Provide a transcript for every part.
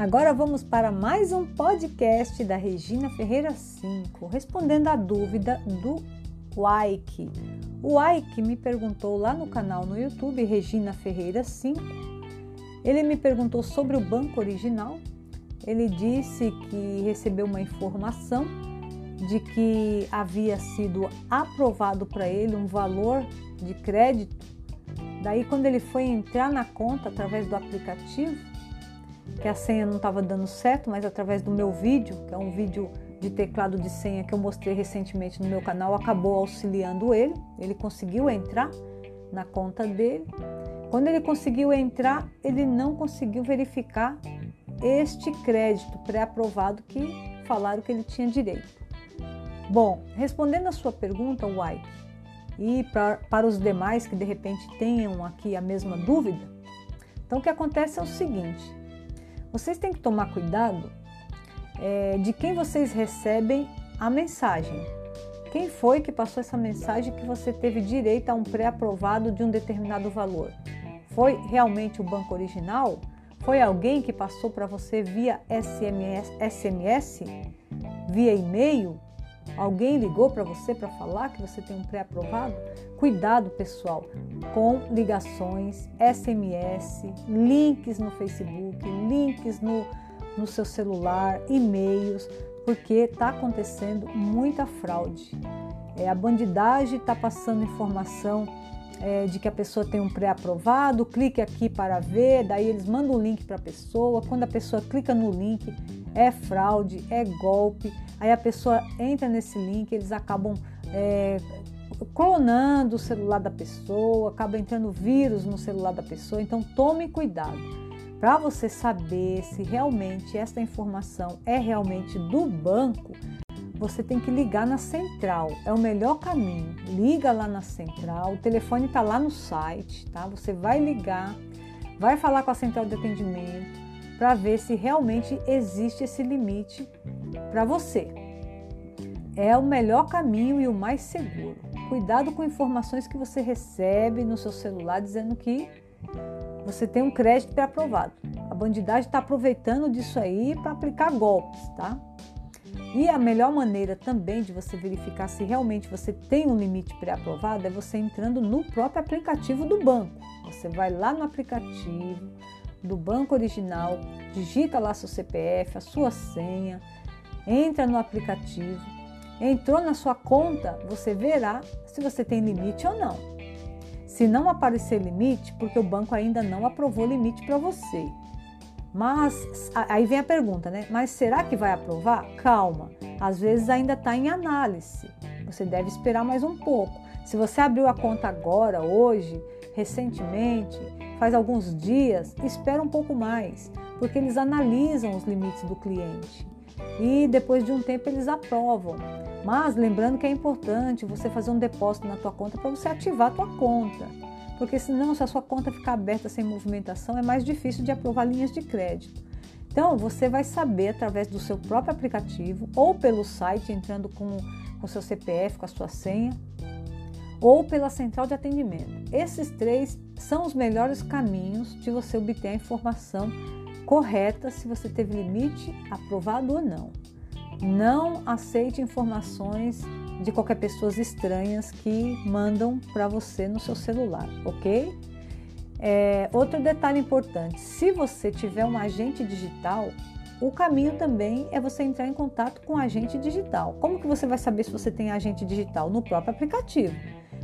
Agora vamos para mais um podcast da Regina Ferreira 5, respondendo a dúvida do Waike. O Waike me perguntou lá no canal no YouTube Regina Ferreira 5. Ele me perguntou sobre o banco original. Ele disse que recebeu uma informação de que havia sido aprovado para ele um valor de crédito. Daí, quando ele foi entrar na conta através do aplicativo, que a senha não estava dando certo, mas através do meu vídeo, que é um vídeo de teclado de senha que eu mostrei recentemente no meu canal, acabou auxiliando ele. Ele conseguiu entrar na conta dele. Quando ele conseguiu entrar, ele não conseguiu verificar este crédito pré-aprovado que falaram que ele tinha direito. Bom, respondendo a sua pergunta, White, e pra, para os demais que de repente tenham aqui a mesma dúvida, então o que acontece é o seguinte: vocês têm que tomar cuidado é, de quem vocês recebem a mensagem. Quem foi que passou essa mensagem que você teve direito a um pré-aprovado de um determinado valor? Foi realmente o banco original? Foi alguém que passou para você via SMS, SMS? Via e-mail? Alguém ligou para você para falar que você tem um pré-aprovado? Cuidado, pessoal, com ligações, SMS, links no Facebook, links no, no seu celular, e-mails, porque está acontecendo muita fraude. É, a bandidagem está passando informação é, de que a pessoa tem um pré-aprovado, clique aqui para ver, daí eles mandam o link para a pessoa. Quando a pessoa clica no link, é fraude, é golpe. Aí a pessoa entra nesse link, eles acabam é, clonando o celular da pessoa, acaba entrando vírus no celular da pessoa. Então tome cuidado para você saber se realmente essa informação é realmente do banco você tem que ligar na central. É o melhor caminho. Liga lá na central. O telefone está lá no site, tá? Você vai ligar, vai falar com a central de atendimento para ver se realmente existe esse limite para você. É o melhor caminho e o mais seguro. Cuidado com informações que você recebe no seu celular dizendo que você tem um crédito pré-aprovado. A bandidagem está aproveitando disso aí para aplicar golpes, tá? E a melhor maneira também de você verificar se realmente você tem um limite pré-aprovado é você entrando no próprio aplicativo do banco. Você vai lá no aplicativo do banco original, digita lá seu CPF, a sua senha, entra no aplicativo, entrou na sua conta, você verá se você tem limite ou não. Se não aparecer limite, porque o banco ainda não aprovou limite para você. Mas aí vem a pergunta, né? Mas será que vai aprovar? Calma, às vezes ainda está em análise. Você deve esperar mais um pouco. Se você abriu a conta agora, hoje, recentemente, faz alguns dias, espera um pouco mais, porque eles analisam os limites do cliente e depois de um tempo eles aprovam. Mas lembrando que é importante você fazer um depósito na tua conta para você ativar a tua conta porque senão, se a sua conta ficar aberta sem movimentação, é mais difícil de aprovar linhas de crédito. Então, você vai saber através do seu próprio aplicativo ou pelo site, entrando com o seu CPF, com a sua senha, ou pela central de atendimento. Esses três são os melhores caminhos de você obter a informação correta se você teve limite aprovado ou não. Não aceite informações de qualquer pessoas estranhas que mandam para você no seu celular, ok? É, outro detalhe importante: se você tiver um agente digital, o caminho também é você entrar em contato com o agente digital. Como que você vai saber se você tem agente digital? No próprio aplicativo.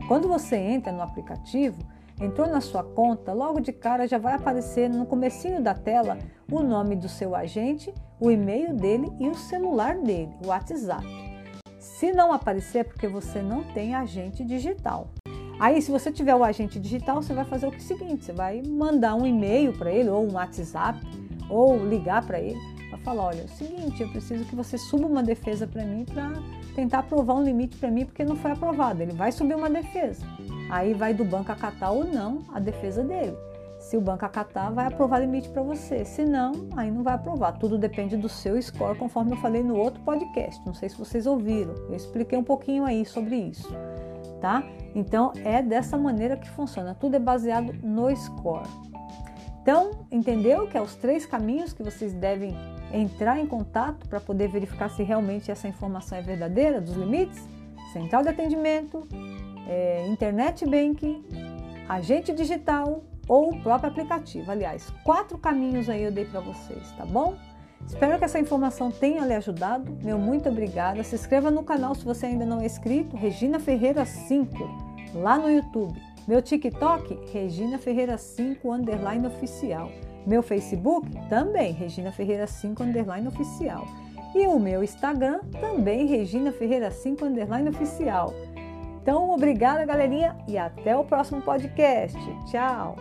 Quando você entra no aplicativo, entrou na sua conta, logo de cara já vai aparecer no comecinho da tela o nome do seu agente, o e-mail dele e o celular dele, o WhatsApp. Se não aparecer, é porque você não tem agente digital. Aí, se você tiver o agente digital, você vai fazer o seguinte: você vai mandar um e-mail para ele, ou um WhatsApp, ou ligar para ele, para falar: olha, é o seguinte, eu preciso que você suba uma defesa para mim para tentar aprovar um limite para mim, porque não foi aprovado. Ele vai subir uma defesa. Aí vai do banco acatar ou não a defesa dele. Se o banco acatar, vai aprovar limite para você. Se não, aí não vai aprovar. Tudo depende do seu score, conforme eu falei no outro podcast. Não sei se vocês ouviram. Eu expliquei um pouquinho aí sobre isso, tá? Então é dessa maneira que funciona. Tudo é baseado no score. Então, entendeu que é os três caminhos que vocês devem entrar em contato para poder verificar se realmente essa informação é verdadeira dos limites? Central de atendimento, é, internet banking, agente digital ou o próprio aplicativo. Aliás, quatro caminhos aí eu dei para vocês, tá bom? Espero que essa informação tenha lhe ajudado. Meu muito obrigada. Se inscreva no canal se você ainda não é inscrito, Regina Ferreira 5, lá no YouTube. Meu TikTok, Regina Ferreira 5 underline oficial. Meu Facebook, também Regina Ferreira 5 underline oficial. E o meu Instagram, também Regina Ferreira 5 underline oficial. Então, obrigada, galerinha, e até o próximo podcast. Tchau!